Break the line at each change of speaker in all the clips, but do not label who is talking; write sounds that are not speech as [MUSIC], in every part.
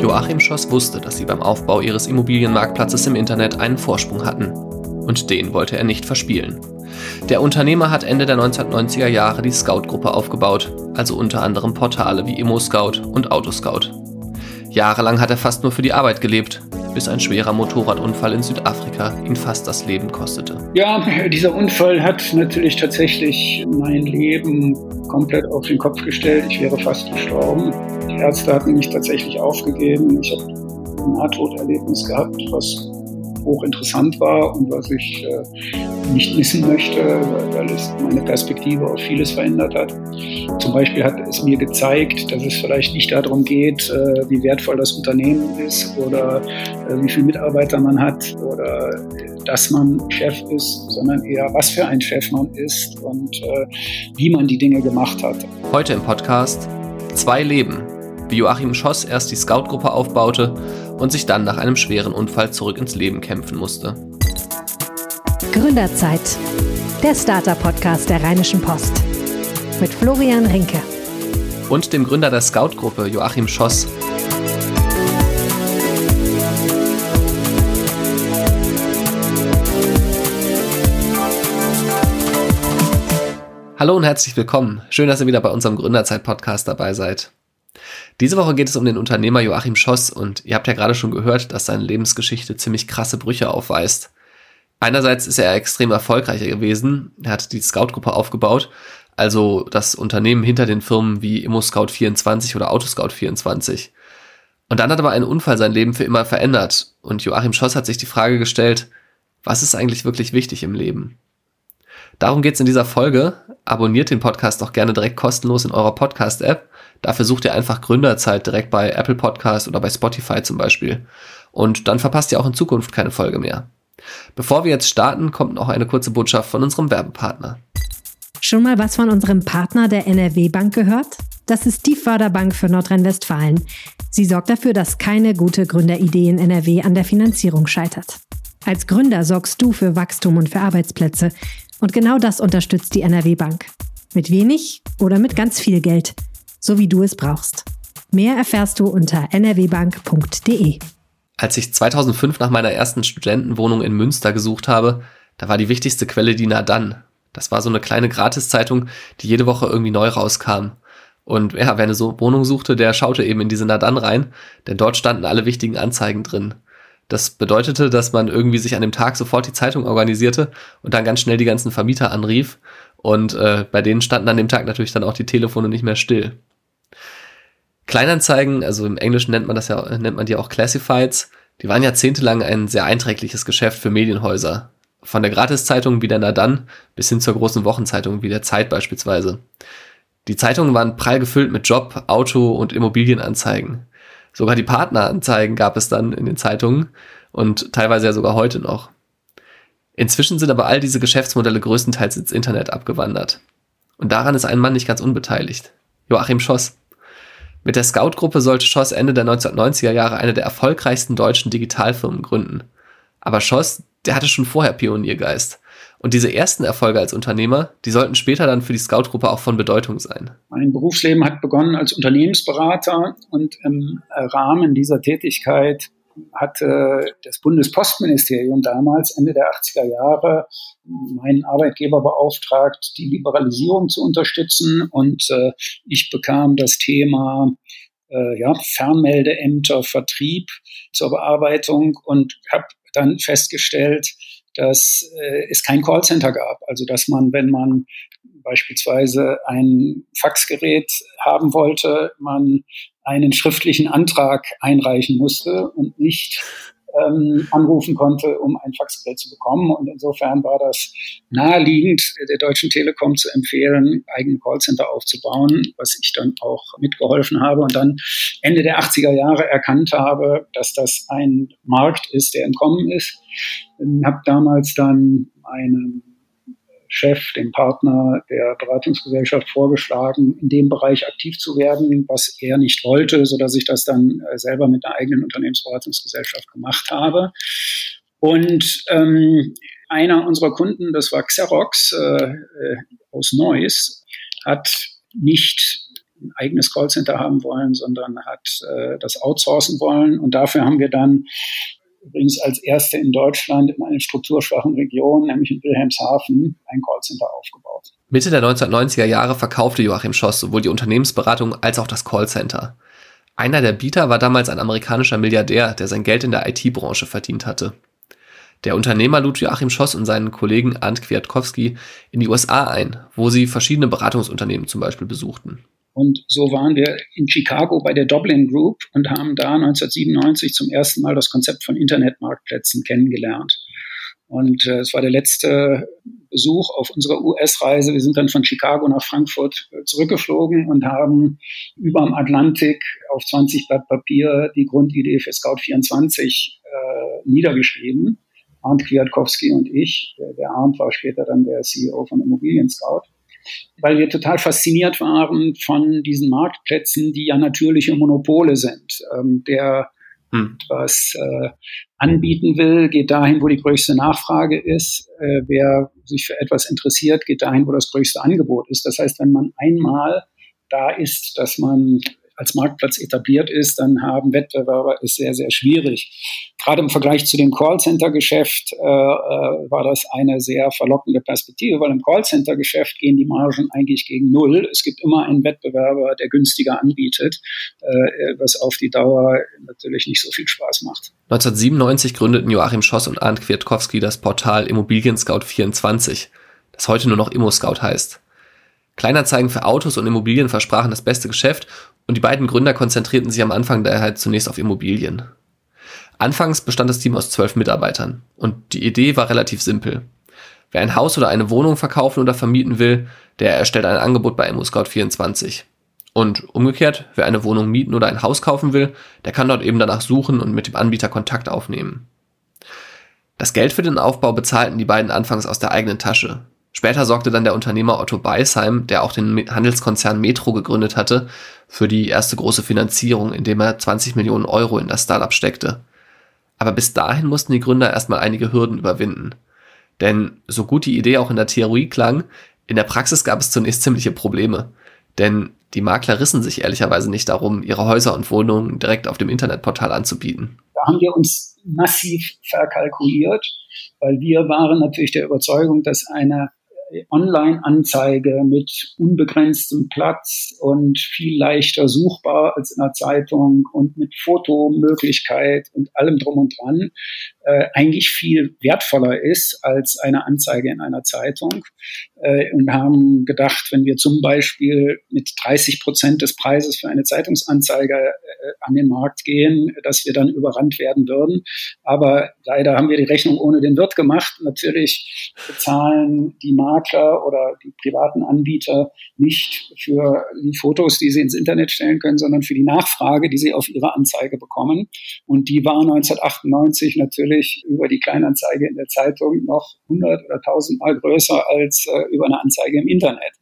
Joachim Schoss wusste, dass sie beim Aufbau ihres Immobilienmarktplatzes im Internet einen Vorsprung hatten. Und den wollte er nicht verspielen. Der Unternehmer hat Ende der 1990er Jahre die Scout-Gruppe aufgebaut, also unter anderem Portale wie ImmoScout und Autoscout. Jahrelang hat er fast nur für die Arbeit gelebt, bis ein schwerer Motorradunfall in Südafrika ihn fast das Leben kostete.
Ja, dieser Unfall hat natürlich tatsächlich mein Leben komplett auf den Kopf gestellt. Ich wäre fast gestorben. Die Ärzte hatten mich tatsächlich aufgegeben. Ich habe ein Nahtoderlebnis gehabt, was hochinteressant war und was ich äh, nicht missen möchte, weil es meine Perspektive auf vieles verändert hat. Zum Beispiel hat es mir gezeigt, dass es vielleicht nicht darum geht, äh, wie wertvoll das Unternehmen ist oder äh, wie viele Mitarbeiter man hat oder äh, dass man Chef ist, sondern eher, was für ein Chef man ist und äh, wie man die Dinge gemacht hat.
Heute im Podcast Zwei Leben wie Joachim Schoss erst die Scout-Gruppe aufbaute und sich dann nach einem schweren Unfall zurück ins Leben kämpfen musste.
Gründerzeit, der Starter-Podcast der Rheinischen Post mit Florian Rinke
und dem Gründer der Scout-Gruppe Joachim Schoss. Hallo und herzlich willkommen. Schön, dass ihr wieder bei unserem Gründerzeit-Podcast dabei seid. Diese Woche geht es um den Unternehmer Joachim Schoss und ihr habt ja gerade schon gehört, dass seine Lebensgeschichte ziemlich krasse Brüche aufweist. Einerseits ist er extrem erfolgreicher gewesen. Er hat die Scout-Gruppe aufgebaut, also das Unternehmen hinter den Firmen wie ImmoScout24 oder Autoscout24. Und dann hat aber ein Unfall sein Leben für immer verändert und Joachim Schoss hat sich die Frage gestellt, was ist eigentlich wirklich wichtig im Leben? Darum geht's in dieser Folge. Abonniert den Podcast auch gerne direkt kostenlos in eurer Podcast-App Dafür sucht ihr einfach Gründerzeit direkt bei Apple Podcast oder bei Spotify zum Beispiel. Und dann verpasst ihr auch in Zukunft keine Folge mehr. Bevor wir jetzt starten, kommt noch eine kurze Botschaft von unserem Werbepartner.
Schon mal was von unserem Partner der NRW Bank gehört? Das ist die Förderbank für Nordrhein-Westfalen. Sie sorgt dafür, dass keine gute Gründeridee in NRW an der Finanzierung scheitert. Als Gründer sorgst du für Wachstum und für Arbeitsplätze. Und genau das unterstützt die NRW Bank. Mit wenig oder mit ganz viel Geld so wie du es brauchst. Mehr erfährst du unter nrwbank.de.
Als ich 2005 nach meiner ersten Studentenwohnung in Münster gesucht habe, da war die wichtigste Quelle die Nadan. Das war so eine kleine Gratiszeitung, die jede Woche irgendwie neu rauskam. Und ja, wer eine so Wohnung suchte, der schaute eben in diese Nadan rein, denn dort standen alle wichtigen Anzeigen drin. Das bedeutete, dass man irgendwie sich an dem Tag sofort die Zeitung organisierte und dann ganz schnell die ganzen Vermieter anrief. Und äh, bei denen standen an dem Tag natürlich dann auch die Telefone nicht mehr still. Kleinanzeigen, also im Englischen nennt man das ja, nennt man die auch Classifieds, die waren jahrzehntelang ein sehr einträgliches Geschäft für Medienhäuser. Von der Gratiszeitung wie der Nadan bis hin zur großen Wochenzeitung wie der Zeit beispielsweise. Die Zeitungen waren prall gefüllt mit Job, Auto und Immobilienanzeigen. Sogar die Partneranzeigen gab es dann in den Zeitungen und teilweise ja sogar heute noch. Inzwischen sind aber all diese Geschäftsmodelle größtenteils ins Internet abgewandert. Und daran ist ein Mann nicht ganz unbeteiligt. Joachim Schoss. Mit der Scout-Gruppe sollte Schoss Ende der 1990er Jahre eine der erfolgreichsten deutschen Digitalfirmen gründen. Aber Schoss, der hatte schon vorher Pioniergeist. Und diese ersten Erfolge als Unternehmer, die sollten später dann für die Scout-Gruppe auch von Bedeutung sein.
Mein Berufsleben hat begonnen als Unternehmensberater und im Rahmen dieser Tätigkeit hatte das Bundespostministerium damals, Ende der 80er Jahre, meinen Arbeitgeber beauftragt, die Liberalisierung zu unterstützen. Und äh, ich bekam das Thema äh, ja, Fernmeldeämter, Vertrieb zur Bearbeitung und habe dann festgestellt, dass äh, es kein Callcenter gab. Also dass man, wenn man beispielsweise ein Faxgerät haben wollte, man einen schriftlichen Antrag einreichen musste und nicht ähm, anrufen konnte, um ein Faxgerät zu bekommen. Und insofern war das naheliegend, der Deutschen Telekom zu empfehlen, eigene Callcenter aufzubauen, was ich dann auch mitgeholfen habe und dann Ende der 80er Jahre erkannt habe, dass das ein Markt ist, der entkommen ist. Ich habe damals dann einen Chef, dem Partner der Beratungsgesellschaft vorgeschlagen, in dem Bereich aktiv zu werden, was er nicht wollte, so dass ich das dann äh, selber mit einer eigenen Unternehmensberatungsgesellschaft gemacht habe. Und ähm, einer unserer Kunden, das war Xerox äh, äh aus Neuss, hat nicht ein eigenes Callcenter haben wollen, sondern hat äh, das outsourcen wollen. Und dafür haben wir dann übrigens als erste in Deutschland in einer strukturschwachen Region, nämlich in Wilhelmshaven, ein Callcenter aufgebaut.
Mitte der 1990er Jahre verkaufte Joachim Schoss sowohl die Unternehmensberatung als auch das Callcenter. Einer der Bieter war damals ein amerikanischer Milliardär, der sein Geld in der IT-Branche verdient hatte. Der Unternehmer lud Joachim Schoss und seinen Kollegen Arndt Kwiatkowski in die USA ein, wo sie verschiedene Beratungsunternehmen zum Beispiel besuchten.
Und so waren wir in Chicago bei der Dublin Group und haben da 1997 zum ersten Mal das Konzept von Internetmarktplätzen kennengelernt. Und äh, es war der letzte Besuch auf unserer US-Reise. Wir sind dann von Chicago nach Frankfurt äh, zurückgeflogen und haben über dem Atlantik auf 20 Blatt Papier die Grundidee für Scout24 äh, niedergeschrieben. Arndt Kwiatkowski und ich. Der, der Arndt war später dann der CEO von Immobilien Scout weil wir total fasziniert waren von diesen Marktplätzen, die ja natürliche Monopole sind. Ähm, der hm. was äh, anbieten will, geht dahin, wo die größte Nachfrage ist. Äh, wer sich für etwas interessiert, geht dahin, wo das größte Angebot ist. Das heißt, wenn man einmal da ist, dass man als Marktplatz etabliert ist, dann haben Wettbewerber es sehr, sehr schwierig. Gerade im Vergleich zu dem Callcenter-Geschäft äh, äh, war das eine sehr verlockende Perspektive, weil im Callcenter-Geschäft gehen die Margen eigentlich gegen Null. Es gibt immer einen Wettbewerber, der günstiger anbietet, äh, was auf die Dauer natürlich nicht so viel Spaß macht.
1997 gründeten Joachim Schoss und Arndt Kwiatkowski das Portal Immobilien Scout 24, das heute nur noch ImmoScout heißt. Kleinanzeigen für Autos und Immobilien versprachen das beste Geschäft und die beiden Gründer konzentrierten sich am Anfang daher halt zunächst auf Immobilien. Anfangs bestand das Team aus zwölf Mitarbeitern und die Idee war relativ simpel. Wer ein Haus oder eine Wohnung verkaufen oder vermieten will, der erstellt ein Angebot bei ImmoScout24. Und umgekehrt, wer eine Wohnung mieten oder ein Haus kaufen will, der kann dort eben danach suchen und mit dem Anbieter Kontakt aufnehmen. Das Geld für den Aufbau bezahlten die beiden anfangs aus der eigenen Tasche. Später sorgte dann der Unternehmer Otto Beisheim, der auch den Handelskonzern Metro gegründet hatte, für die erste große Finanzierung, indem er 20 Millionen Euro in das Startup steckte. Aber bis dahin mussten die Gründer erstmal einige Hürden überwinden. Denn so gut die Idee auch in der Theorie klang, in der Praxis gab es zunächst ziemliche Probleme. Denn die Makler rissen sich ehrlicherweise nicht darum, ihre Häuser und Wohnungen direkt auf dem Internetportal anzubieten.
Da haben wir uns massiv verkalkuliert, weil wir waren natürlich der Überzeugung, dass eine Online-Anzeige mit unbegrenztem Platz und viel leichter suchbar als in der Zeitung und mit Fotomöglichkeit und allem drum und dran äh, eigentlich viel wertvoller ist als eine Anzeige in einer Zeitung äh, und haben gedacht, wenn wir zum Beispiel mit 30 Prozent des Preises für eine Zeitungsanzeige äh, an den Markt gehen, dass wir dann überrannt werden würden. Aber leider haben wir die Rechnung ohne den Wirt gemacht. Natürlich bezahlen die Makler oder die privaten Anbieter nicht für die Fotos, die sie ins Internet stellen können, sondern für die Nachfrage, die sie auf ihre Anzeige bekommen. Und die war 1998 natürlich über die Kleinanzeige in der Zeitung noch 100 oder 1000 Mal größer als äh, über eine Anzeige im Internet.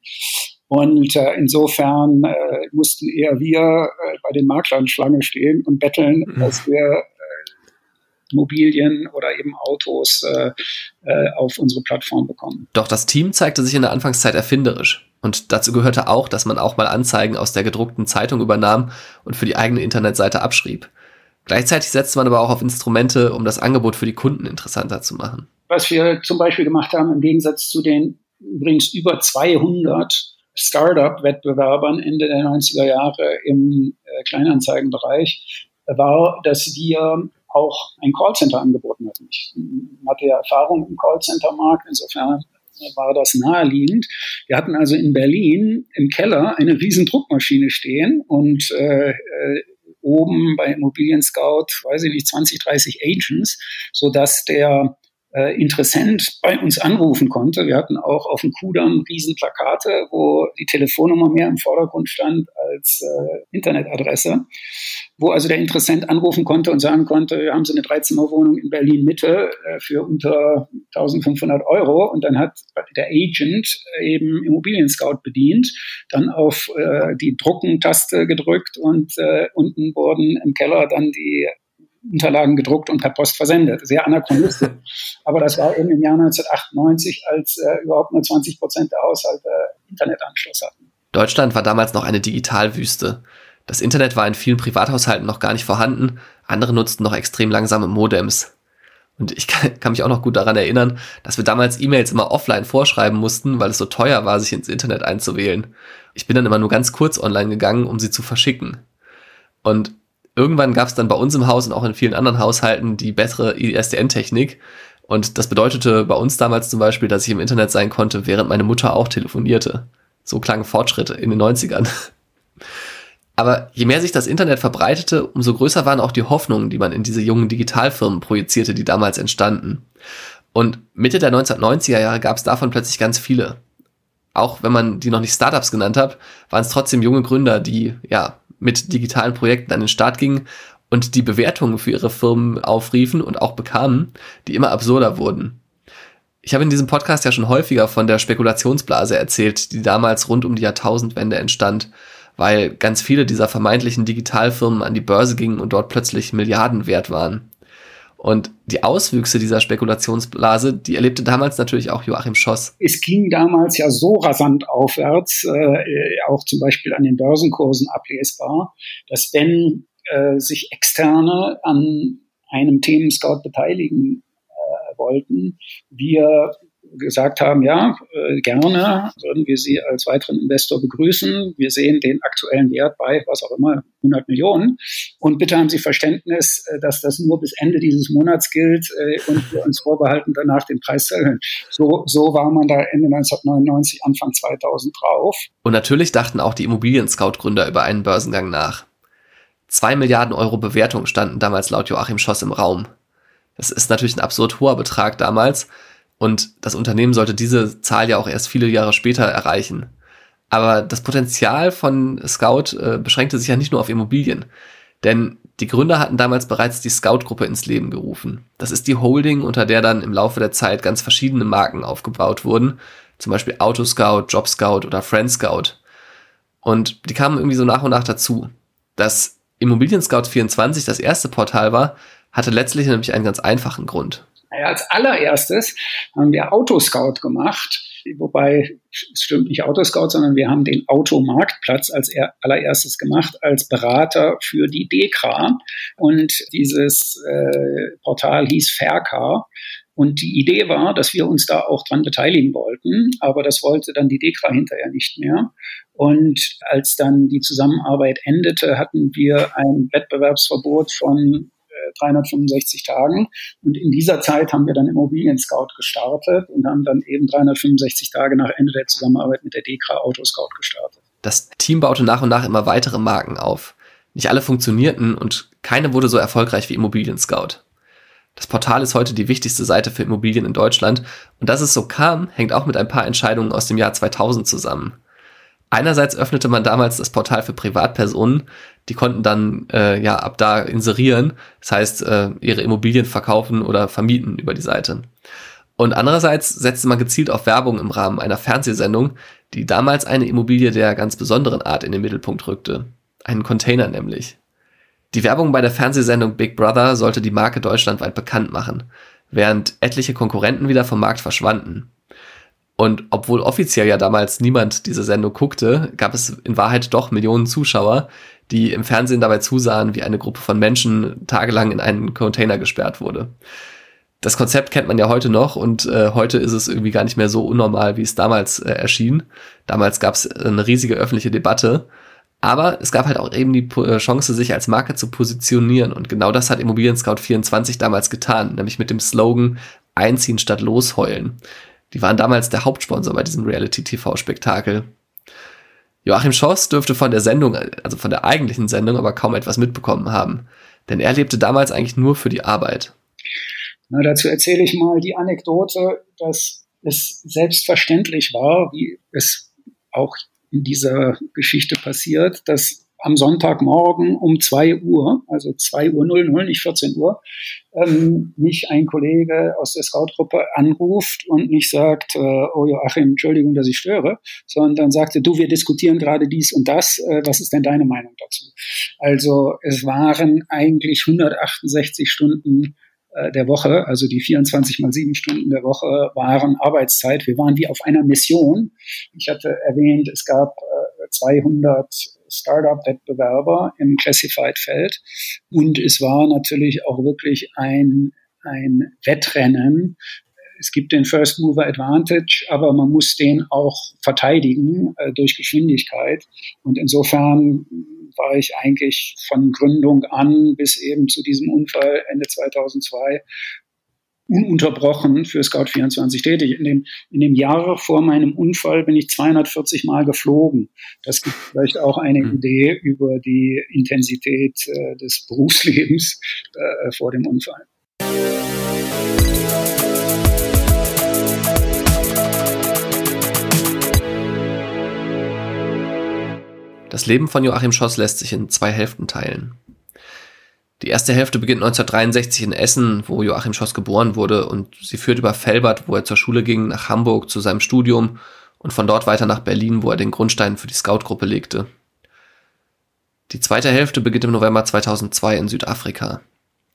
Und äh, insofern äh, mussten eher wir äh, bei den Maklern Schlange stehen und betteln, mhm. dass wir äh, Immobilien oder eben Autos äh, äh, auf unsere Plattform bekommen.
Doch das Team zeigte sich in der Anfangszeit erfinderisch. Und dazu gehörte auch, dass man auch mal Anzeigen aus der gedruckten Zeitung übernahm und für die eigene Internetseite abschrieb. Gleichzeitig setzte man aber auch auf Instrumente, um das Angebot für die Kunden interessanter zu machen.
Was wir zum Beispiel gemacht haben, im Gegensatz zu den übrigens über 200 Startup-Wettbewerbern Ende der 90er Jahre im äh, Kleinanzeigenbereich war, dass wir auch ein Callcenter angeboten hatten. Ich hatte ja Erfahrung im Callcenter-Markt, insofern war das naheliegend. Wir hatten also in Berlin im Keller eine riesen Druckmaschine stehen und äh, äh oben bei Immobilien Scout, weiß ich nicht, 20, 30 Agents, sodass der äh, Interessent bei uns anrufen konnte. Wir hatten auch auf dem Kudamm Riesenplakate, wo die Telefonnummer mehr im Vordergrund stand als äh, Internetadresse, wo also der Interessent anrufen konnte und sagen konnte, wir haben so eine Dreizimmerwohnung in Berlin Mitte äh, für unter 1500 Euro und dann hat der Agent eben Immobilien Scout bedient, dann auf äh, die Drucken-Taste gedrückt und äh, unten wurden im Keller dann die Unterlagen gedruckt und per Post versendet. Sehr anachronistisch. [LAUGHS] Aber das war eben im Jahr 1998, als äh, überhaupt nur 20 Prozent der Haushalte Internetanschluss hatten.
Deutschland war damals noch eine Digitalwüste. Das Internet war in vielen Privathaushalten noch gar nicht vorhanden, andere nutzten noch extrem langsame Modems. Und ich kann, kann mich auch noch gut daran erinnern, dass wir damals E-Mails immer offline vorschreiben mussten, weil es so teuer war, sich ins Internet einzuwählen. Ich bin dann immer nur ganz kurz online gegangen, um sie zu verschicken. Und irgendwann gab es dann bei uns im Haus und auch in vielen anderen Haushalten die bessere ISDN-Technik. Und das bedeutete bei uns damals zum Beispiel, dass ich im Internet sein konnte, während meine Mutter auch telefonierte. So klangen Fortschritte in den 90ern. [LAUGHS] Aber je mehr sich das Internet verbreitete, umso größer waren auch die Hoffnungen, die man in diese jungen Digitalfirmen projizierte, die damals entstanden. Und Mitte der 1990er Jahre gab es davon plötzlich ganz viele. Auch wenn man die noch nicht Startups genannt hat, waren es trotzdem junge Gründer, die ja mit digitalen Projekten an den Start gingen und die Bewertungen für ihre Firmen aufriefen und auch bekamen, die immer absurder wurden. Ich habe in diesem Podcast ja schon häufiger von der Spekulationsblase erzählt, die damals rund um die Jahrtausendwende entstand weil ganz viele dieser vermeintlichen Digitalfirmen an die Börse gingen und dort plötzlich Milliarden wert waren. Und die Auswüchse dieser Spekulationsblase, die erlebte damals natürlich auch Joachim Schoss.
Es ging damals ja so rasant aufwärts, äh, auch zum Beispiel an den Börsenkursen ablesbar, dass wenn äh, sich Externe an einem Themenscout beteiligen äh, wollten, wir gesagt haben, ja, äh, gerne würden wir Sie als weiteren Investor begrüßen. Wir sehen den aktuellen Wert bei, was auch immer, 100 Millionen. Und bitte haben Sie Verständnis, äh, dass das nur bis Ende dieses Monats gilt äh, und wir uns vorbehalten, danach den Preis zu erhöhen. So, so war man da Ende 1999, Anfang 2000 drauf.
Und natürlich dachten auch die Immobilien-Scout-Gründer über einen Börsengang nach. Zwei Milliarden Euro Bewertung standen damals laut Joachim Schoss im Raum. Das ist natürlich ein absurd hoher Betrag damals, und das Unternehmen sollte diese Zahl ja auch erst viele Jahre später erreichen. Aber das Potenzial von Scout äh, beschränkte sich ja nicht nur auf Immobilien. Denn die Gründer hatten damals bereits die Scout-Gruppe ins Leben gerufen. Das ist die Holding, unter der dann im Laufe der Zeit ganz verschiedene Marken aufgebaut wurden. Zum Beispiel Autoscout, Jobscout oder Friendscout. Und die kamen irgendwie so nach und nach dazu. Dass Immobilien Scout 24 das erste Portal war, hatte letztlich nämlich einen ganz einfachen Grund.
Naja, als allererstes haben wir Autoscout gemacht, wobei es stimmt nicht Autoscout, sondern wir haben den Automarktplatz als allererstes gemacht, als Berater für die DEKRA. Und dieses äh, Portal hieß Faircar. Und die Idee war, dass wir uns da auch dran beteiligen wollten, aber das wollte dann die DEKRA hinterher nicht mehr. Und als dann die Zusammenarbeit endete, hatten wir ein Wettbewerbsverbot von 365 Tagen. Und in dieser Zeit haben wir dann Immobilien Scout gestartet und haben dann eben 365 Tage nach Ende der Zusammenarbeit mit der DEKRA Auto Scout gestartet.
Das Team baute nach und nach immer weitere Marken auf. Nicht alle funktionierten und keine wurde so erfolgreich wie Immobilien Scout. Das Portal ist heute die wichtigste Seite für Immobilien in Deutschland und dass es so kam, hängt auch mit ein paar Entscheidungen aus dem Jahr 2000 zusammen. Einerseits öffnete man damals das Portal für Privatpersonen, die konnten dann äh, ja ab da inserieren, das heißt äh, ihre Immobilien verkaufen oder vermieten über die Seite. Und andererseits setzte man gezielt auf Werbung im Rahmen einer Fernsehsendung, die damals eine Immobilie der ganz besonderen Art in den Mittelpunkt rückte. Einen Container nämlich. Die Werbung bei der Fernsehsendung Big Brother sollte die Marke deutschlandweit bekannt machen, während etliche Konkurrenten wieder vom Markt verschwanden. Und obwohl offiziell ja damals niemand diese Sendung guckte, gab es in Wahrheit doch Millionen Zuschauer, die im Fernsehen dabei zusahen, wie eine Gruppe von Menschen tagelang in einen Container gesperrt wurde. Das Konzept kennt man ja heute noch und äh, heute ist es irgendwie gar nicht mehr so unnormal, wie es damals äh, erschien. Damals gab es eine riesige öffentliche Debatte. Aber es gab halt auch eben die äh, Chance, sich als Marke zu positionieren. Und genau das hat Immobilien Scout 24 damals getan, nämlich mit dem Slogan Einziehen statt losheulen. Die waren damals der Hauptsponsor bei diesem Reality-TV-Spektakel. Joachim Schoss dürfte von der Sendung, also von der eigentlichen Sendung, aber kaum etwas mitbekommen haben. Denn er lebte damals eigentlich nur für die Arbeit.
Na, dazu erzähle ich mal die Anekdote, dass es selbstverständlich war, wie es auch in dieser Geschichte passiert, dass am Sonntagmorgen um 2 Uhr, also 2 Uhr 00, nicht 14 Uhr, ähm, mich ein Kollege aus der Scout-Gruppe anruft und nicht sagt, äh, oh Joachim, Entschuldigung, dass ich störe, sondern sagte, du, wir diskutieren gerade dies und das, äh, was ist denn deine Meinung dazu? Also es waren eigentlich 168 Stunden äh, der Woche, also die 24 mal 7 Stunden der Woche waren Arbeitszeit. Wir waren wie auf einer Mission. Ich hatte erwähnt, es gab 200 Startup-Wettbewerber im Classified-Feld und es war natürlich auch wirklich ein, ein Wettrennen. Es gibt den First Mover Advantage, aber man muss den auch verteidigen äh, durch Geschwindigkeit. Und insofern war ich eigentlich von Gründung an bis eben zu diesem Unfall Ende 2002 ununterbrochen für Scout24 tätig. In dem, in dem Jahr vor meinem Unfall bin ich 240 Mal geflogen. Das gibt vielleicht auch eine mhm. Idee über die Intensität äh, des Berufslebens äh, vor dem Unfall.
Das Leben von Joachim Schoss lässt sich in zwei Hälften teilen. Die erste Hälfte beginnt 1963 in Essen, wo Joachim Schoss geboren wurde, und sie führt über Felbert, wo er zur Schule ging, nach Hamburg zu seinem Studium und von dort weiter nach Berlin, wo er den Grundstein für die Scout-Gruppe legte. Die zweite Hälfte beginnt im November 2002 in Südafrika.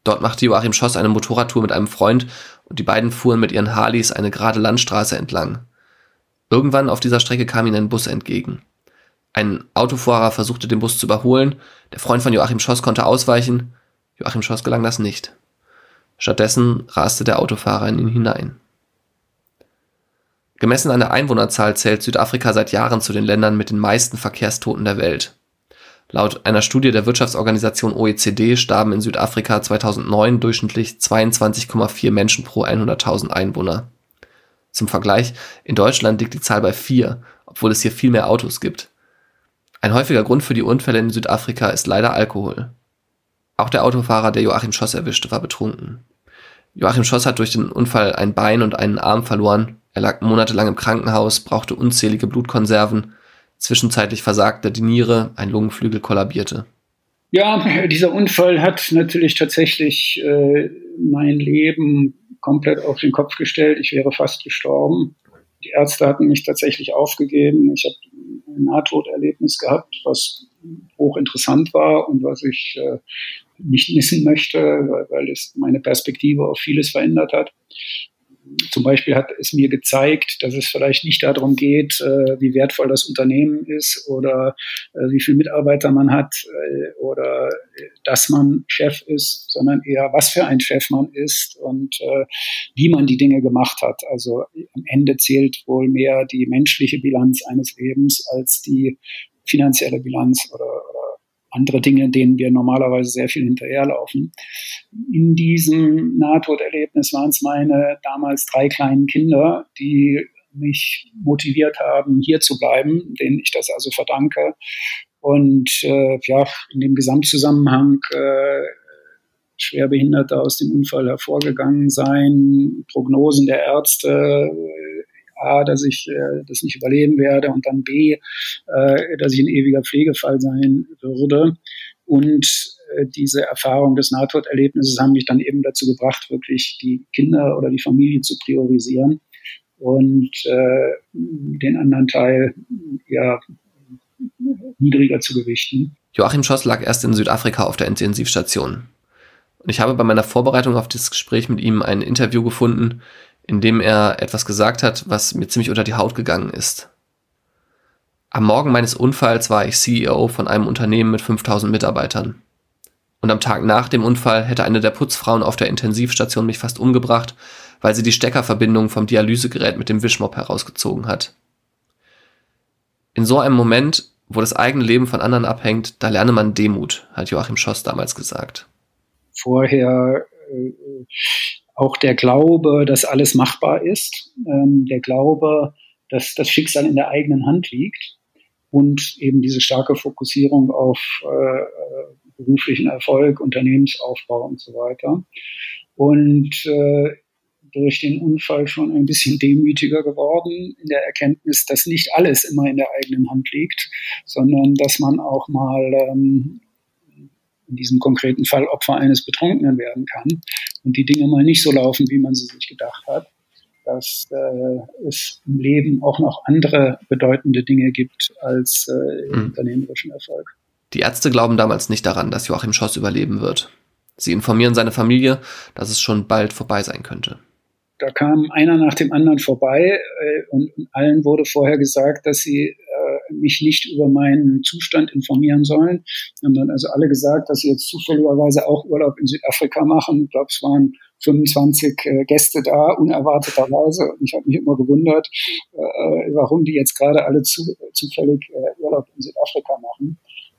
Dort machte Joachim Schoss eine Motorradtour mit einem Freund und die beiden fuhren mit ihren Harleys eine gerade Landstraße entlang. Irgendwann auf dieser Strecke kam ihnen ein Bus entgegen. Ein Autofahrer versuchte den Bus zu überholen, der Freund von Joachim Schoss konnte ausweichen, Joachim Schoss gelang das nicht. Stattdessen raste der Autofahrer in ihn hinein. Gemessen an der Einwohnerzahl zählt Südafrika seit Jahren zu den Ländern mit den meisten Verkehrstoten der Welt. Laut einer Studie der Wirtschaftsorganisation OECD starben in Südafrika 2009 durchschnittlich 22,4 Menschen pro 100.000 Einwohner. Zum Vergleich, in Deutschland liegt die Zahl bei 4, obwohl es hier viel mehr Autos gibt. Ein häufiger Grund für die Unfälle in Südafrika ist leider Alkohol. Auch der Autofahrer, der Joachim Schoss erwischte, war betrunken. Joachim Schoss hat durch den Unfall ein Bein und einen Arm verloren. Er lag monatelang im Krankenhaus, brauchte unzählige Blutkonserven. Zwischenzeitlich versagte die Niere, ein Lungenflügel kollabierte.
Ja, dieser Unfall hat natürlich tatsächlich äh, mein Leben komplett auf den Kopf gestellt. Ich wäre fast gestorben. Die Ärzte hatten mich tatsächlich aufgegeben. Ich habe ein Nahtoderlebnis gehabt, was hochinteressant war und was ich äh, nicht missen möchte, weil, weil es meine Perspektive auf vieles verändert hat zum Beispiel hat es mir gezeigt, dass es vielleicht nicht darum geht, äh, wie wertvoll das Unternehmen ist oder äh, wie viele Mitarbeiter man hat äh, oder dass man Chef ist, sondern eher, was für ein Chef man ist und wie man die Dinge gemacht hat. Also am Ende zählt wohl mehr die menschliche Bilanz eines Lebens als die finanzielle Bilanz oder, oder andere Dinge, denen wir normalerweise sehr viel hinterherlaufen. In diesem Nahtoderlebnis waren es meine damals drei kleinen Kinder, die mich motiviert haben, hier zu bleiben, denen ich das also verdanke. Und äh, ja, in dem Gesamtzusammenhang äh, Schwerbehinderte aus dem Unfall hervorgegangen sein, Prognosen der Ärzte, A, dass ich äh, das nicht überleben werde und dann B, äh, dass ich ein ewiger Pflegefall sein würde. Und äh, diese Erfahrung des Nahtoderlebnisses haben mich dann eben dazu gebracht, wirklich die Kinder oder die Familie zu priorisieren und äh, den anderen Teil ja niedriger zu gewichten.
Joachim Schoss lag erst in Südafrika auf der Intensivstation. Und ich habe bei meiner Vorbereitung auf das Gespräch mit ihm ein Interview gefunden, in dem er etwas gesagt hat, was mir ziemlich unter die Haut gegangen ist. Am Morgen meines Unfalls war ich CEO von einem Unternehmen mit 5000 Mitarbeitern. Und am Tag nach dem Unfall hätte eine der Putzfrauen auf der Intensivstation mich fast umgebracht, weil sie die Steckerverbindung vom Dialysegerät mit dem Wischmopp herausgezogen hat. In so einem Moment, wo das eigene Leben von anderen abhängt, da lerne man Demut, hat Joachim Schoss damals gesagt.
Vorher äh, auch der Glaube, dass alles machbar ist, ähm, der Glaube, dass das Schicksal in der eigenen Hand liegt und eben diese starke Fokussierung auf äh, äh beruflichen Erfolg, Unternehmensaufbau und so weiter. Und äh, durch den Unfall schon ein bisschen demütiger geworden in der Erkenntnis, dass nicht alles immer in der eigenen Hand liegt, sondern dass man auch mal ähm, in diesem konkreten Fall Opfer eines Betrunkenen werden kann und die Dinge mal nicht so laufen, wie man sie sich gedacht hat, dass äh, es im Leben auch noch andere bedeutende Dinge gibt als äh, mhm. unternehmerischen Erfolg.
Die Ärzte glauben damals nicht daran, dass Joachim Schoss überleben wird. Sie informieren seine Familie, dass es schon bald vorbei sein könnte.
Da kam einer nach dem anderen vorbei äh, und allen wurde vorher gesagt, dass sie mich nicht über meinen Zustand informieren sollen. Haben dann also alle gesagt, dass sie jetzt zufälligerweise auch Urlaub in Südafrika machen. Ich glaube, es waren 25 äh, Gäste da, unerwarteterweise. Und ich habe mich immer gewundert, äh, warum die jetzt gerade alle zu, zufällig äh, Urlaub in Südafrika machen.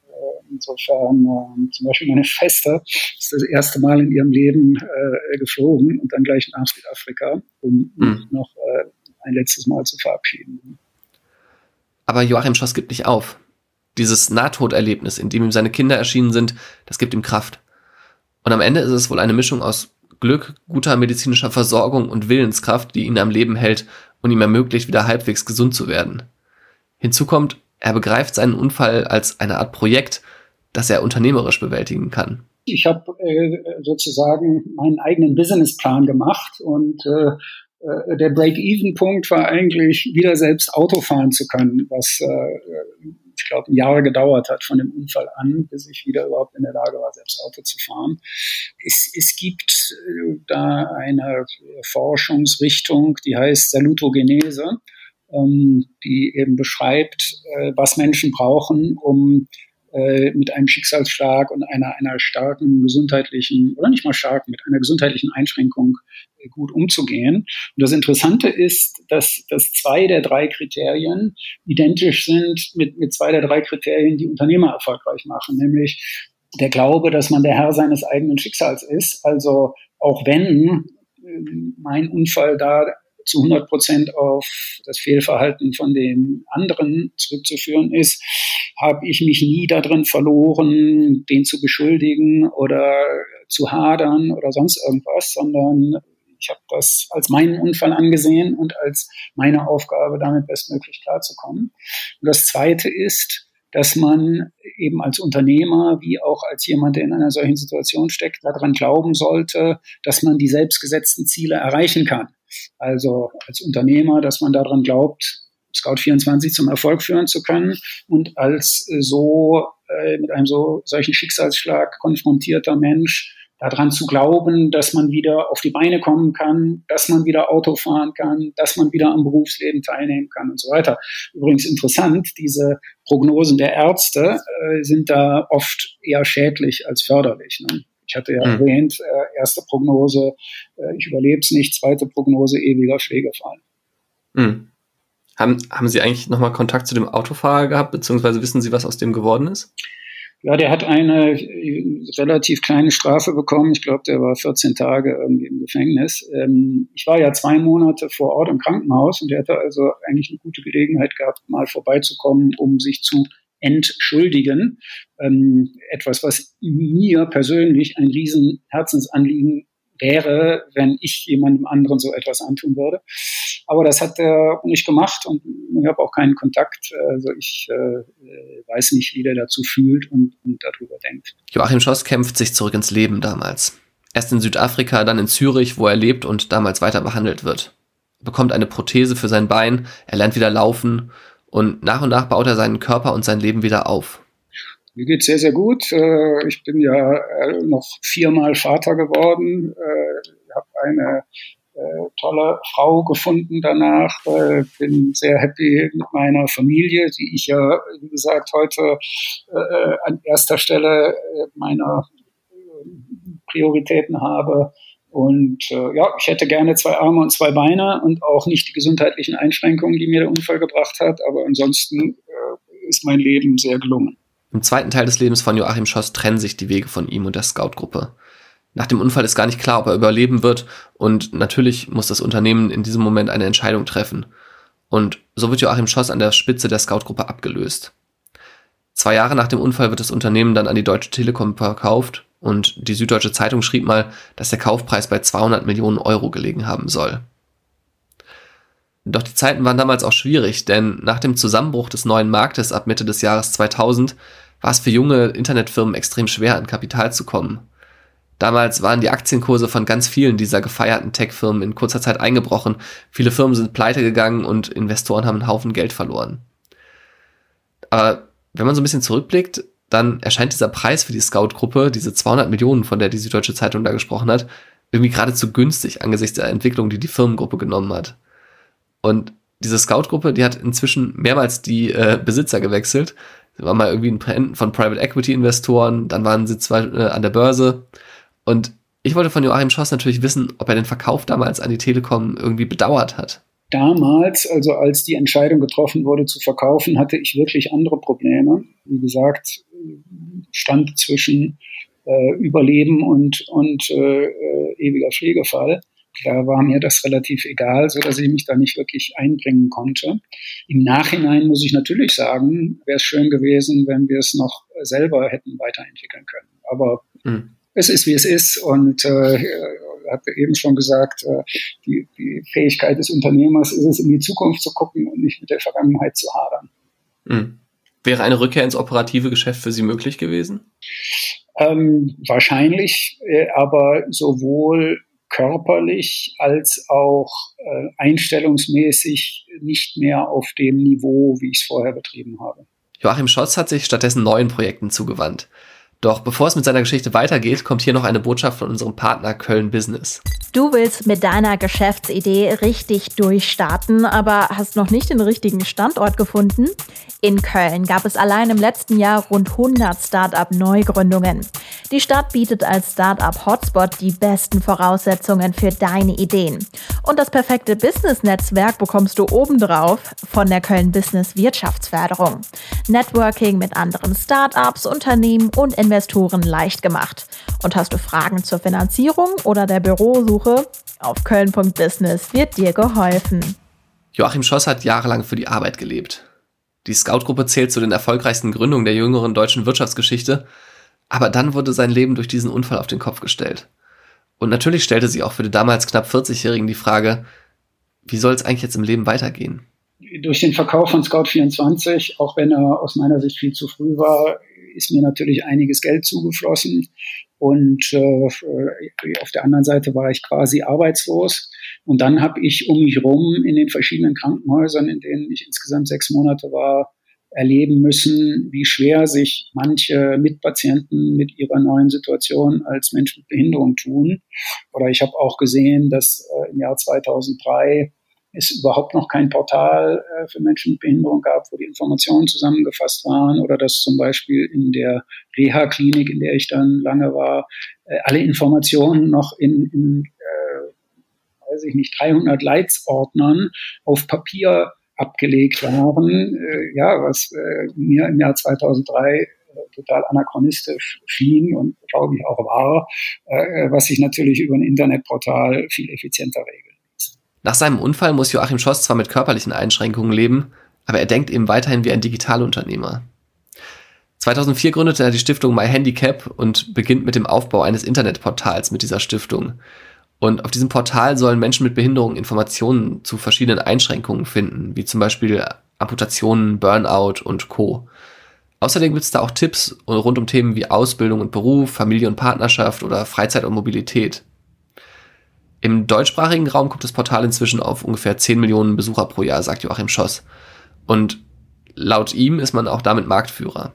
Äh, insofern, äh, zum Beispiel meine Schwester ist das erste Mal in ihrem Leben äh, geflogen und dann gleich nach Südafrika, um mhm. noch äh, ein letztes Mal zu verabschieden.
Aber Joachim Schoss gibt nicht auf. Dieses Nahtoderlebnis, in dem ihm seine Kinder erschienen sind, das gibt ihm Kraft. Und am Ende ist es wohl eine Mischung aus Glück, guter medizinischer Versorgung und Willenskraft, die ihn am Leben hält und ihm ermöglicht, wieder halbwegs gesund zu werden. Hinzu kommt, er begreift seinen Unfall als eine Art Projekt, das er unternehmerisch bewältigen kann.
Ich habe äh, sozusagen meinen eigenen Businessplan gemacht und äh, äh, der Break-Even-Punkt war eigentlich, wieder selbst Auto fahren zu können, was äh, ich glaube, Jahre gedauert hat von dem Unfall an, bis ich wieder überhaupt in der Lage war, selbst Auto zu fahren. Es, es gibt äh, da eine Forschungsrichtung, die heißt Salutogenese ähm, die eben beschreibt, äh, was Menschen brauchen, um äh, mit einem Schicksalsschlag und einer, einer starken gesundheitlichen, oder nicht mal stark, mit einer gesundheitlichen Einschränkung äh, gut umzugehen. Und das Interessante ist, dass, dass zwei der drei Kriterien identisch sind mit, mit zwei der drei Kriterien, die Unternehmer erfolgreich machen, nämlich der Glaube, dass man der Herr seines eigenen Schicksals ist. Also auch wenn äh, mein Unfall da zu 100 Prozent auf das Fehlverhalten von den anderen zurückzuführen ist, habe ich mich nie darin verloren, den zu beschuldigen oder zu hadern oder sonst irgendwas, sondern ich habe das als meinen Unfall angesehen und als meine Aufgabe, damit bestmöglich klarzukommen. Und das Zweite ist, dass man eben als Unternehmer wie auch als jemand, der in einer solchen Situation steckt, daran glauben sollte, dass man die selbstgesetzten Ziele erreichen kann. Also als Unternehmer, dass man daran glaubt, Scout24 zum Erfolg führen zu können und als so äh, mit einem so solchen Schicksalsschlag konfrontierter Mensch daran zu glauben, dass man wieder auf die Beine kommen kann, dass man wieder Auto fahren kann, dass man wieder am Berufsleben teilnehmen kann und so weiter. Übrigens interessant, diese Prognosen der Ärzte äh, sind da oft eher schädlich als förderlich. Ne? Ich hatte ja mhm. erwähnt, äh, erste Prognose, äh, ich überlebe es nicht, zweite Prognose, ewiger Schlägefall.
Mhm. Haben, haben Sie eigentlich nochmal Kontakt zu dem Autofahrer gehabt, beziehungsweise wissen Sie, was aus dem geworden ist?
Ja, der hat eine äh, relativ kleine Strafe bekommen. Ich glaube, der war 14 Tage irgendwie im Gefängnis. Ähm, ich war ja zwei Monate vor Ort im Krankenhaus und der hatte also eigentlich eine gute Gelegenheit gehabt, mal vorbeizukommen, um sich zu entschuldigen. Ähm, etwas, was mir persönlich ein riesen Herzensanliegen wäre, wenn ich jemandem anderen so etwas antun würde. Aber das hat er nicht gemacht und ich habe auch keinen Kontakt. Also ich äh, weiß nicht, wie der dazu fühlt und, und darüber denkt.
Joachim Schoss kämpft sich zurück ins Leben damals. Erst in Südafrika, dann in Zürich, wo er lebt und damals weiter behandelt wird. Er bekommt eine Prothese für sein Bein, er lernt wieder laufen und nach und nach baut er seinen Körper und sein Leben wieder auf.
Mir geht's sehr, sehr gut. Äh, ich bin ja äh, noch viermal Vater geworden. Ich äh, habe eine tolle Frau gefunden danach. Bin sehr happy mit meiner Familie, die ich ja, wie gesagt, heute an erster Stelle meiner Prioritäten habe. Und äh, ja, ich hätte gerne zwei Arme und zwei Beine und auch nicht die gesundheitlichen Einschränkungen, die mir der Unfall gebracht hat. Aber ansonsten äh, ist mein Leben sehr gelungen.
Im zweiten Teil des Lebens von Joachim Schoss trennen sich die Wege von ihm und der Scout-Gruppe. Nach dem Unfall ist gar nicht klar, ob er überleben wird und natürlich muss das Unternehmen in diesem Moment eine Entscheidung treffen. Und so wird Joachim Schoss an der Spitze der Scout-Gruppe abgelöst. Zwei Jahre nach dem Unfall wird das Unternehmen dann an die Deutsche Telekom verkauft und die Süddeutsche Zeitung schrieb mal, dass der Kaufpreis bei 200 Millionen Euro gelegen haben soll. Doch die Zeiten waren damals auch schwierig, denn nach dem Zusammenbruch des neuen Marktes ab Mitte des Jahres 2000 war es für junge Internetfirmen extrem schwer, an Kapital zu kommen. Damals waren die Aktienkurse von ganz vielen dieser gefeierten Tech-Firmen in kurzer Zeit eingebrochen, viele Firmen sind pleite gegangen und Investoren haben einen Haufen Geld verloren. Aber wenn man so ein bisschen zurückblickt, dann erscheint dieser Preis für die Scout-Gruppe, diese 200 Millionen, von der die Süddeutsche Zeitung da gesprochen hat, irgendwie geradezu günstig angesichts der Entwicklung, die die Firmengruppe genommen hat. Und diese Scout-Gruppe, die hat inzwischen mehrmals die äh, Besitzer gewechselt. Sie war mal irgendwie in Händen von Private Equity Investoren, dann waren sie zwar äh, an der Börse. Und ich wollte von Joachim Schoss natürlich wissen, ob er den Verkauf damals an die Telekom irgendwie bedauert hat.
Damals, also als die Entscheidung getroffen wurde zu verkaufen, hatte ich wirklich andere Probleme. Wie gesagt, stand zwischen äh, Überleben und, und äh, äh, ewiger Pflegefall. Da war mir das relativ egal, so dass ich mich da nicht wirklich einbringen konnte. Im Nachhinein muss ich natürlich sagen, wäre es schön gewesen, wenn wir es noch selber hätten weiterentwickeln können. Aber mhm. es ist, wie es ist. Und äh, hatte eben schon gesagt, äh, die, die Fähigkeit des Unternehmers ist es, in die Zukunft zu gucken und nicht mit der Vergangenheit zu hadern.
Mhm. Wäre eine Rückkehr ins operative Geschäft für Sie möglich gewesen?
Ähm, wahrscheinlich, äh, aber sowohl körperlich als auch äh, einstellungsmäßig nicht mehr auf dem Niveau, wie ich es vorher betrieben habe.
Joachim Scholz hat sich stattdessen neuen Projekten zugewandt. Doch bevor es mit seiner Geschichte weitergeht, kommt hier noch eine Botschaft von unserem Partner Köln Business.
Du willst mit deiner Geschäftsidee richtig durchstarten, aber hast noch nicht den richtigen Standort gefunden? In Köln gab es allein im letzten Jahr rund 100 Start-up-Neugründungen. Die Stadt bietet als Start-up-Hotspot die besten Voraussetzungen für deine Ideen. Und das perfekte Business-Netzwerk bekommst du obendrauf von der Köln Business Wirtschaftsförderung. Networking mit anderen Start-ups, Unternehmen und Investoren leicht gemacht. Und hast du Fragen zur Finanzierung oder der Bürosuche? Auf köln.business wird dir geholfen.
Joachim Schoss hat jahrelang für die Arbeit gelebt. Die Scout-Gruppe zählt zu den erfolgreichsten Gründungen der jüngeren deutschen Wirtschaftsgeschichte, aber dann wurde sein Leben durch diesen Unfall auf den Kopf gestellt. Und natürlich stellte sich auch für den damals knapp 40-Jährigen die Frage, wie soll es eigentlich jetzt im Leben weitergehen?
Durch den Verkauf von Scout24, auch wenn er aus meiner Sicht viel zu früh war, ist mir natürlich einiges Geld zugeflossen. Und äh, auf der anderen Seite war ich quasi arbeitslos. Und dann habe ich um mich rum in den verschiedenen Krankenhäusern, in denen ich insgesamt sechs Monate war, erleben müssen, wie schwer sich manche Mitpatienten mit ihrer neuen Situation als Mensch mit Behinderung tun. Oder ich habe auch gesehen, dass äh, im Jahr 2003 es überhaupt noch kein Portal äh, für Menschen mit Behinderung gab, wo die Informationen zusammengefasst waren oder dass zum Beispiel in der Reha-Klinik, in der ich dann lange war, äh, alle Informationen noch in, in äh, weiß ich nicht, 300 Leitsordnern auf Papier abgelegt waren, äh, ja, was äh, mir im Jahr 2003 äh, total anachronistisch schien und glaube ich auch war, was sich natürlich über ein Internetportal viel effizienter regelt.
Nach seinem Unfall muss Joachim Schoss zwar mit körperlichen Einschränkungen leben, aber er denkt eben weiterhin wie ein Digitalunternehmer. 2004 gründete er die Stiftung My Handicap und beginnt mit dem Aufbau eines Internetportals mit dieser Stiftung. Und auf diesem Portal sollen Menschen mit Behinderungen Informationen zu verschiedenen Einschränkungen finden, wie zum Beispiel Amputationen, Burnout und Co. Außerdem gibt es da auch Tipps rund um Themen wie Ausbildung und Beruf, Familie und Partnerschaft oder Freizeit und Mobilität. Im deutschsprachigen Raum kommt das Portal inzwischen auf ungefähr 10 Millionen Besucher pro Jahr, sagt Joachim Schoss. Und laut ihm ist man auch damit Marktführer.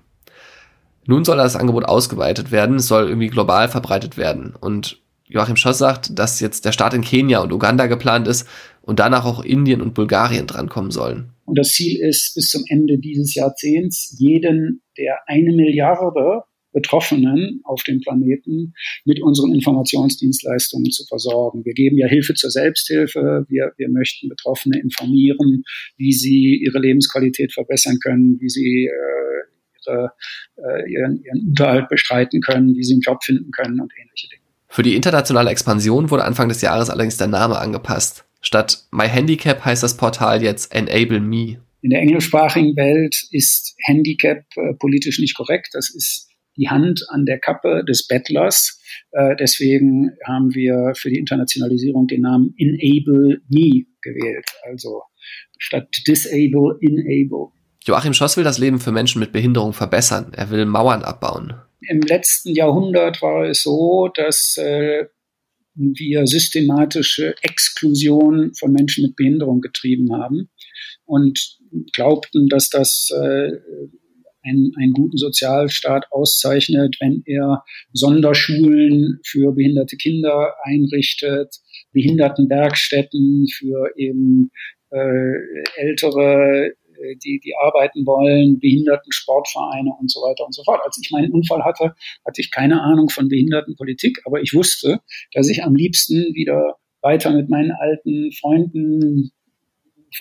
Nun soll das Angebot ausgeweitet werden, es soll irgendwie global verbreitet werden. Und Joachim Schoss sagt, dass jetzt der Start in Kenia und Uganda geplant ist und danach auch Indien und Bulgarien drankommen sollen.
Und das Ziel ist, bis zum Ende dieses Jahrzehnts jeden der eine Milliarde Betroffenen auf dem Planeten mit unseren Informationsdienstleistungen zu versorgen. Wir geben ja Hilfe zur Selbsthilfe. Wir, wir möchten Betroffene informieren, wie sie ihre Lebensqualität verbessern können, wie sie äh, ihre, äh, ihren, ihren Unterhalt bestreiten können, wie sie einen Job finden können und ähnliche Dinge.
Für die internationale Expansion wurde Anfang des Jahres allerdings der Name angepasst. Statt My Handicap heißt das Portal jetzt Enable Me.
In der englischsprachigen Welt ist Handicap äh, politisch nicht korrekt. Das ist die Hand an der Kappe des Bettlers. Äh, deswegen haben wir für die Internationalisierung den Namen Enable Me gewählt. Also statt Disable, Enable.
Joachim Schoss will das Leben für Menschen mit Behinderung verbessern. Er will Mauern abbauen.
Im letzten Jahrhundert war es so, dass äh, wir systematische Exklusion von Menschen mit Behinderung getrieben haben und glaubten, dass das äh, einen, einen guten Sozialstaat auszeichnet, wenn er Sonderschulen für behinderte Kinder einrichtet, Behindertenwerkstätten für eben äh, ältere äh, die, die arbeiten wollen, Behindertensportvereine und so weiter und so fort. Als ich meinen Unfall hatte, hatte ich keine Ahnung von Behindertenpolitik, aber ich wusste, dass ich am liebsten wieder weiter mit meinen alten Freunden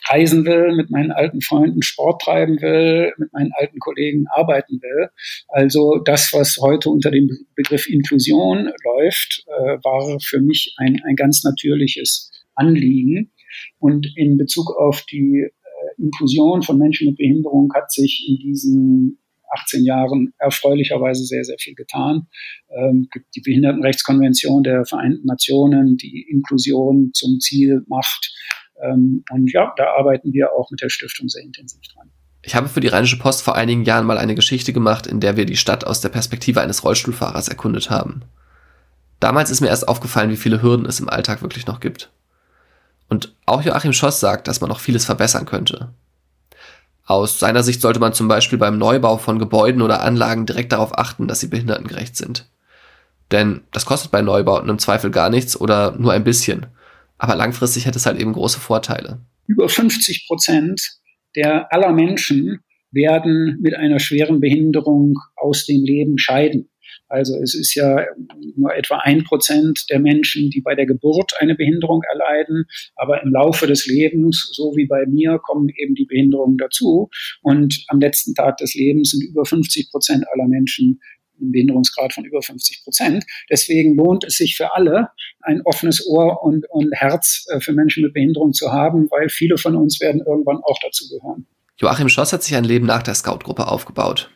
reisen will, mit meinen alten Freunden Sport treiben will, mit meinen alten Kollegen arbeiten will. Also das, was heute unter dem Begriff Inklusion läuft, äh, war für mich ein, ein ganz natürliches Anliegen. Und in Bezug auf die äh, Inklusion von Menschen mit Behinderung hat sich in diesen 18 Jahren erfreulicherweise sehr, sehr viel getan. Ähm, die Behindertenrechtskonvention der Vereinten Nationen, die Inklusion zum Ziel macht. Ähm, und ja, da arbeiten wir auch mit der Stiftung sehr intensiv dran.
Ich habe für die Rheinische Post vor einigen Jahren mal eine Geschichte gemacht, in der wir die Stadt aus der Perspektive eines Rollstuhlfahrers erkundet haben. Damals ist mir erst aufgefallen, wie viele Hürden es im Alltag wirklich noch gibt. Und auch Joachim Schoss sagt, dass man noch vieles verbessern könnte. Aus seiner Sicht sollte man zum Beispiel beim Neubau von Gebäuden oder Anlagen direkt darauf achten, dass sie behindertengerecht sind. Denn das kostet bei Neubauten im Zweifel gar nichts oder nur ein bisschen. Aber langfristig hätte es halt eben große Vorteile.
Über 50 Prozent der aller Menschen werden mit einer schweren Behinderung aus dem Leben scheiden. Also es ist ja nur etwa ein Prozent der Menschen, die bei der Geburt eine Behinderung erleiden, aber im Laufe des Lebens, so wie bei mir, kommen eben die Behinderungen dazu. Und am letzten Tag des Lebens sind über 50 Prozent aller Menschen einen Behinderungsgrad von über 50 Prozent. Deswegen lohnt es sich für alle, ein offenes Ohr und, und Herz äh, für Menschen mit Behinderung zu haben, weil viele von uns werden irgendwann auch dazu gehören.
Joachim Schoss hat sich ein Leben nach der Scout-Gruppe aufgebaut.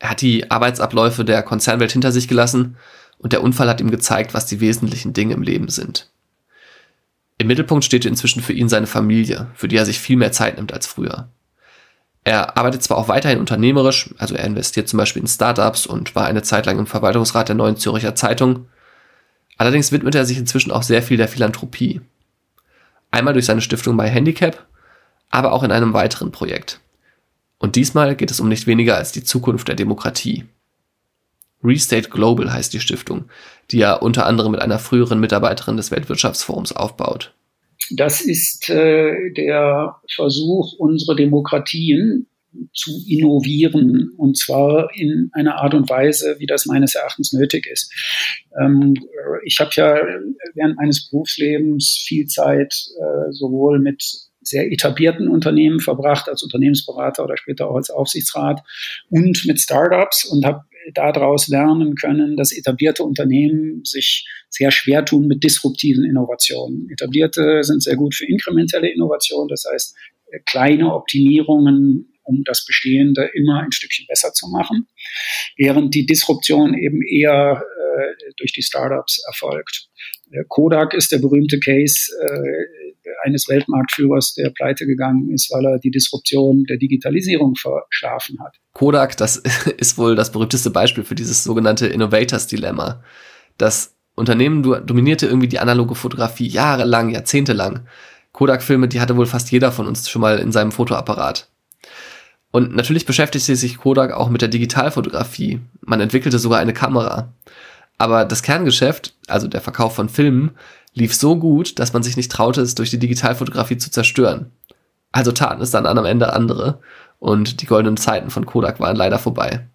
Er hat die Arbeitsabläufe der Konzernwelt hinter sich gelassen und der Unfall hat ihm gezeigt, was die wesentlichen Dinge im Leben sind. Im Mittelpunkt steht inzwischen für ihn seine Familie, für die er sich viel mehr Zeit nimmt als früher. Er arbeitet zwar auch weiterhin unternehmerisch, also er investiert zum Beispiel in Startups und war eine Zeit lang im Verwaltungsrat der Neuen Zürcher Zeitung. Allerdings widmet er sich inzwischen auch sehr viel der Philanthropie. Einmal durch seine Stiftung bei Handicap, aber auch in einem weiteren Projekt. Und diesmal geht es um nicht weniger als die Zukunft der Demokratie. Restate Global heißt die Stiftung, die er unter anderem mit einer früheren Mitarbeiterin des Weltwirtschaftsforums aufbaut.
Das ist äh, der Versuch, unsere Demokratien zu innovieren und zwar in einer Art und Weise, wie das meines Erachtens nötig ist. Ähm, ich habe ja während meines Berufslebens viel Zeit äh, sowohl mit sehr etablierten Unternehmen verbracht, als Unternehmensberater oder später auch als Aufsichtsrat und mit Startups und habe daraus lernen können, dass etablierte Unternehmen sich sehr schwer tun mit disruptiven Innovationen. Etablierte sind sehr gut für inkrementelle Innovation, das heißt kleine Optimierungen, um das Bestehende immer ein Stückchen besser zu machen, während die Disruption eben eher äh, durch die Startups erfolgt. Kodak ist der berühmte Case, äh, eines Weltmarktführers, der pleite gegangen ist, weil er die Disruption der Digitalisierung verschlafen hat.
Kodak, das [LAUGHS] ist wohl das berühmteste Beispiel für dieses sogenannte Innovators Dilemma. Das Unternehmen dominierte irgendwie die analoge Fotografie jahrelang, jahrzehntelang. Kodak-Filme, die hatte wohl fast jeder von uns schon mal in seinem Fotoapparat. Und natürlich beschäftigte sich Kodak auch mit der Digitalfotografie. Man entwickelte sogar eine Kamera. Aber das Kerngeschäft, also der Verkauf von Filmen, lief so gut, dass man sich nicht traute, es durch die Digitalfotografie zu zerstören. Also taten es dann am Ende andere und die goldenen Zeiten von Kodak waren leider vorbei.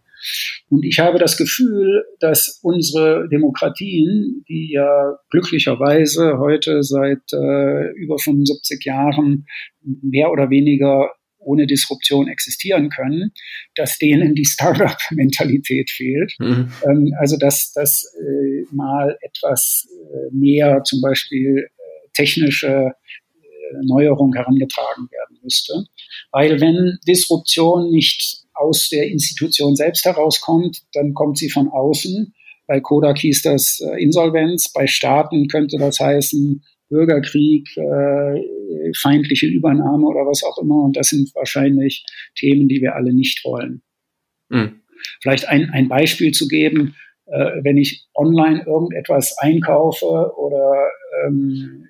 Und ich habe das Gefühl, dass unsere Demokratien, die ja glücklicherweise heute seit äh, über 75 Jahren mehr oder weniger ohne Disruption existieren können, dass denen die Startup-Mentalität fehlt. Mhm. Ähm, also dass, dass äh, mal etwas äh, mehr zum Beispiel äh, technische äh, Neuerung herangetragen werden müsste. Weil wenn Disruption nicht aus der Institution selbst herauskommt, dann kommt sie von außen. Bei Kodak hieß das Insolvenz, bei Staaten könnte das heißen Bürgerkrieg, äh, feindliche Übernahme oder was auch immer. Und das sind wahrscheinlich Themen, die wir alle nicht wollen. Mhm. Vielleicht ein, ein Beispiel zu geben, äh, wenn ich online irgendetwas einkaufe oder ähm,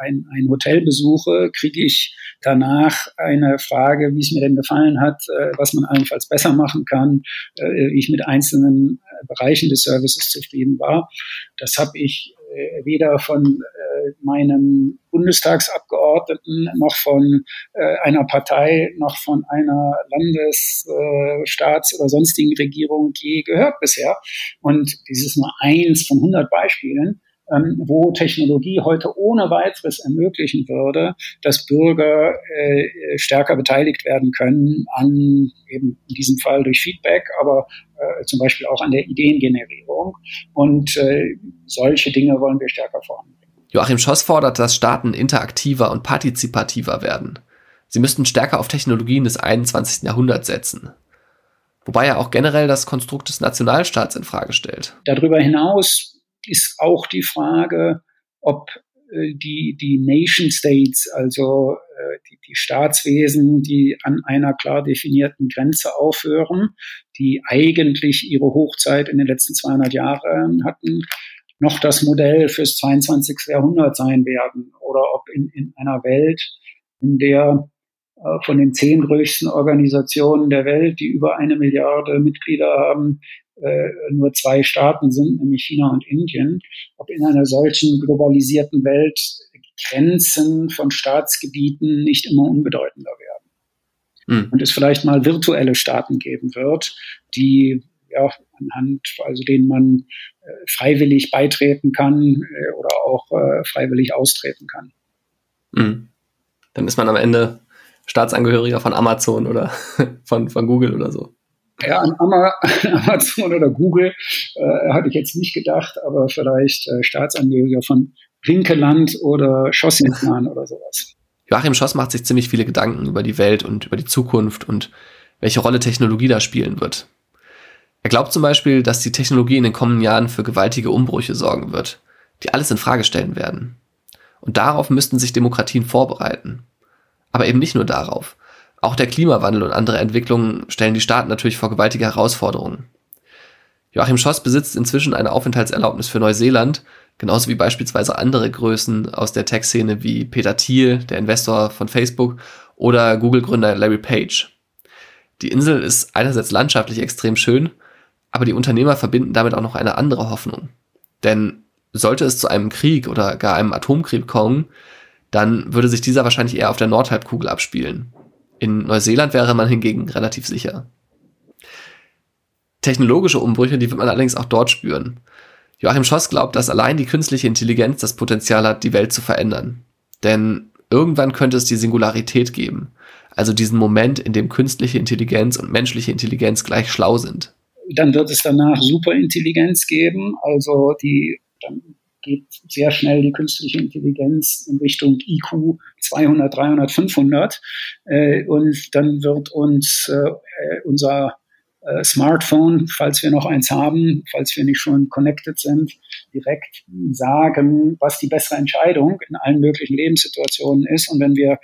ein, ein Hotel besuche, kriege ich danach eine Frage, wie es mir denn gefallen hat, äh, was man allenfalls besser machen kann, äh, wie ich mit einzelnen Bereichen des Services zufrieden war. Das habe ich äh, weder von meinem Bundestagsabgeordneten noch von äh, einer Partei noch von einer Landes-, äh, oder sonstigen Regierung je gehört bisher. Und dieses nur eins von 100 Beispielen ähm, wo Technologie heute ohne weiteres ermöglichen würde, dass Bürger äh, stärker beteiligt werden können an eben in diesem Fall durch Feedback, aber äh, zum Beispiel auch an der Ideengenerierung. Und äh, solche Dinge wollen wir stärker voranbringen.
Joachim Schoss fordert, dass Staaten interaktiver und partizipativer werden. Sie müssten stärker auf Technologien des 21. Jahrhunderts setzen. Wobei er auch generell das Konstrukt des Nationalstaats in Frage stellt.
Darüber hinaus ist auch die Frage, ob äh, die, die Nation States, also äh, die, die Staatswesen, die an einer klar definierten Grenze aufhören, die eigentlich ihre Hochzeit in den letzten 200 Jahren hatten, noch das Modell fürs 22. Jahrhundert sein werden oder ob in, in einer Welt, in der äh, von den zehn größten Organisationen der Welt, die über eine Milliarde Mitglieder haben, äh, nur zwei Staaten sind, nämlich China und Indien, ob in einer solchen globalisierten Welt Grenzen von Staatsgebieten nicht immer unbedeutender werden. Mhm. Und es vielleicht mal virtuelle Staaten geben wird, die ja, anhand, also denen man äh, freiwillig beitreten kann äh, oder auch äh, freiwillig austreten kann.
Mhm. Dann ist man am Ende Staatsangehöriger von Amazon oder [LAUGHS] von, von Google oder so.
Ja, an [LAUGHS] Amazon oder Google äh, hatte ich jetzt nicht gedacht, aber vielleicht äh, Staatsangehöriger von Winkeland oder Schossimplan oder sowas.
Joachim Schoss macht sich ziemlich viele Gedanken über die Welt und über die Zukunft und welche Rolle Technologie da spielen wird. Er glaubt zum Beispiel, dass die Technologie in den kommenden Jahren für gewaltige Umbrüche sorgen wird, die alles in Frage stellen werden. Und darauf müssten sich Demokratien vorbereiten. Aber eben nicht nur darauf. Auch der Klimawandel und andere Entwicklungen stellen die Staaten natürlich vor gewaltige Herausforderungen. Joachim Schoss besitzt inzwischen eine Aufenthaltserlaubnis für Neuseeland, genauso wie beispielsweise andere Größen aus der Tech-Szene wie Peter Thiel, der Investor von Facebook, oder Google-Gründer Larry Page. Die Insel ist einerseits landschaftlich extrem schön, aber die Unternehmer verbinden damit auch noch eine andere Hoffnung. Denn sollte es zu einem Krieg oder gar einem Atomkrieg kommen, dann würde sich dieser wahrscheinlich eher auf der Nordhalbkugel abspielen. In Neuseeland wäre man hingegen relativ sicher. Technologische Umbrüche, die wird man allerdings auch dort spüren. Joachim Schoss glaubt, dass allein die künstliche Intelligenz das Potenzial hat, die Welt zu verändern. Denn irgendwann könnte es die Singularität geben, also diesen Moment, in dem künstliche Intelligenz und menschliche Intelligenz gleich schlau sind.
Dann wird es danach Superintelligenz geben, also die dann geht sehr schnell die künstliche Intelligenz in Richtung IQ 200, 300, 500. Äh, und dann wird uns äh, unser äh, Smartphone, falls wir noch eins haben, falls wir nicht schon connected sind, direkt sagen, was die bessere Entscheidung in allen möglichen Lebenssituationen ist. Und wenn wir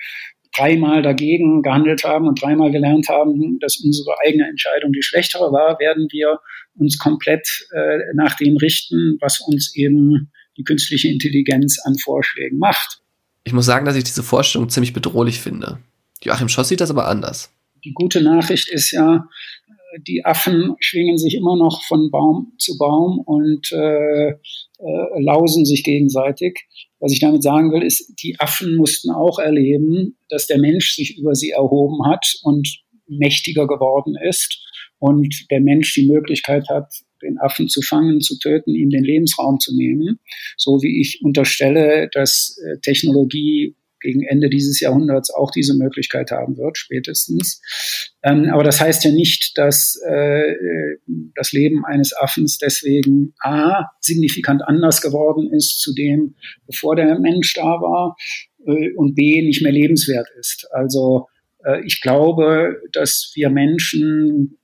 dreimal dagegen gehandelt haben und dreimal gelernt haben, dass unsere eigene Entscheidung die schlechtere war, werden wir uns komplett äh, nach dem richten, was uns eben die künstliche Intelligenz an Vorschlägen macht.
Ich muss sagen, dass ich diese Vorstellung ziemlich bedrohlich finde. Joachim Schoss sieht das aber anders.
Die gute Nachricht ist ja, die Affen schwingen sich immer noch von Baum zu Baum und äh, äh, lausen sich gegenseitig. Was ich damit sagen will, ist, die Affen mussten auch erleben, dass der Mensch sich über sie erhoben hat und mächtiger geworden ist und der Mensch die Möglichkeit hat, den Affen zu fangen, zu töten, ihm den Lebensraum zu nehmen. So wie ich unterstelle, dass äh, Technologie gegen Ende dieses Jahrhunderts auch diese Möglichkeit haben wird, spätestens. Ähm, aber das heißt ja nicht, dass äh, das Leben eines Affens deswegen A, signifikant anders geworden ist zu dem, bevor der Mensch da war, äh, und B, nicht mehr lebenswert ist. Also äh, ich glaube, dass wir Menschen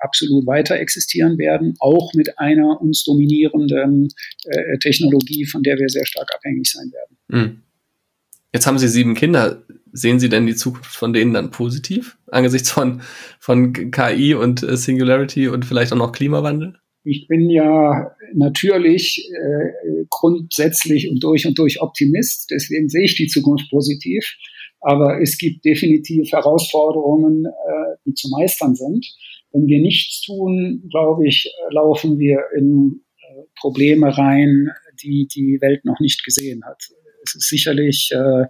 absolut weiter existieren werden, auch mit einer uns dominierenden äh, Technologie, von der wir sehr stark abhängig sein werden.
Mhm. Jetzt haben Sie sieben Kinder. Sehen Sie denn die Zukunft von denen dann positiv angesichts von, von KI und äh, Singularity und vielleicht auch noch Klimawandel?
Ich bin ja natürlich äh, grundsätzlich und durch und durch Optimist, deswegen sehe ich die Zukunft positiv. Aber es gibt definitiv Herausforderungen, äh, die zu meistern sind. Wenn wir nichts tun, glaube ich, laufen wir in äh, Probleme rein, die die Welt noch nicht gesehen hat. Sicherlich äh,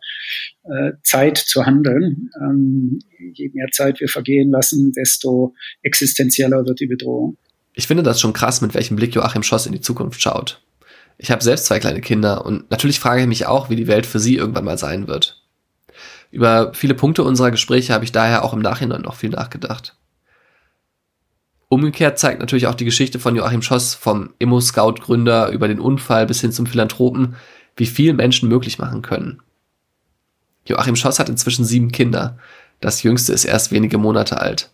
äh, Zeit zu handeln. Ähm, je mehr Zeit wir vergehen lassen, desto existenzieller wird die Bedrohung.
Ich finde das schon krass, mit welchem Blick Joachim Schoss in die Zukunft schaut. Ich habe selbst zwei kleine Kinder und natürlich frage ich mich auch, wie die Welt für sie irgendwann mal sein wird. Über viele Punkte unserer Gespräche habe ich daher auch im Nachhinein noch viel nachgedacht. Umgekehrt zeigt natürlich auch die Geschichte von Joachim Schoss vom Immo-Scout-Gründer über den Unfall bis hin zum Philanthropen, wie viel Menschen möglich machen können. Joachim Schoss hat inzwischen sieben Kinder. Das jüngste ist erst wenige Monate alt.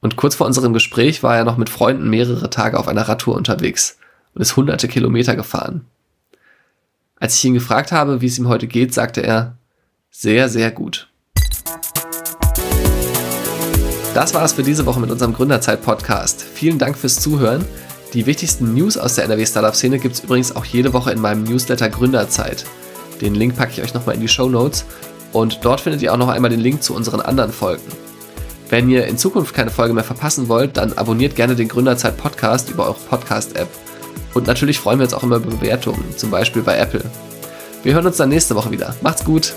Und kurz vor unserem Gespräch war er noch mit Freunden mehrere Tage auf einer Radtour unterwegs und ist hunderte Kilometer gefahren. Als ich ihn gefragt habe, wie es ihm heute geht, sagte er, sehr, sehr gut. Das war es für diese Woche mit unserem Gründerzeit-Podcast. Vielen Dank fürs Zuhören. Die wichtigsten News aus der NRW-Startup-Szene gibt es übrigens auch jede Woche in meinem Newsletter Gründerzeit. Den Link packe ich euch nochmal in die Show Notes und dort findet ihr auch noch einmal den Link zu unseren anderen Folgen. Wenn ihr in Zukunft keine Folge mehr verpassen wollt, dann abonniert gerne den Gründerzeit Podcast über eure Podcast-App. Und natürlich freuen wir uns auch immer über Bewertungen, zum Beispiel bei Apple. Wir hören uns dann nächste Woche wieder. Macht's gut!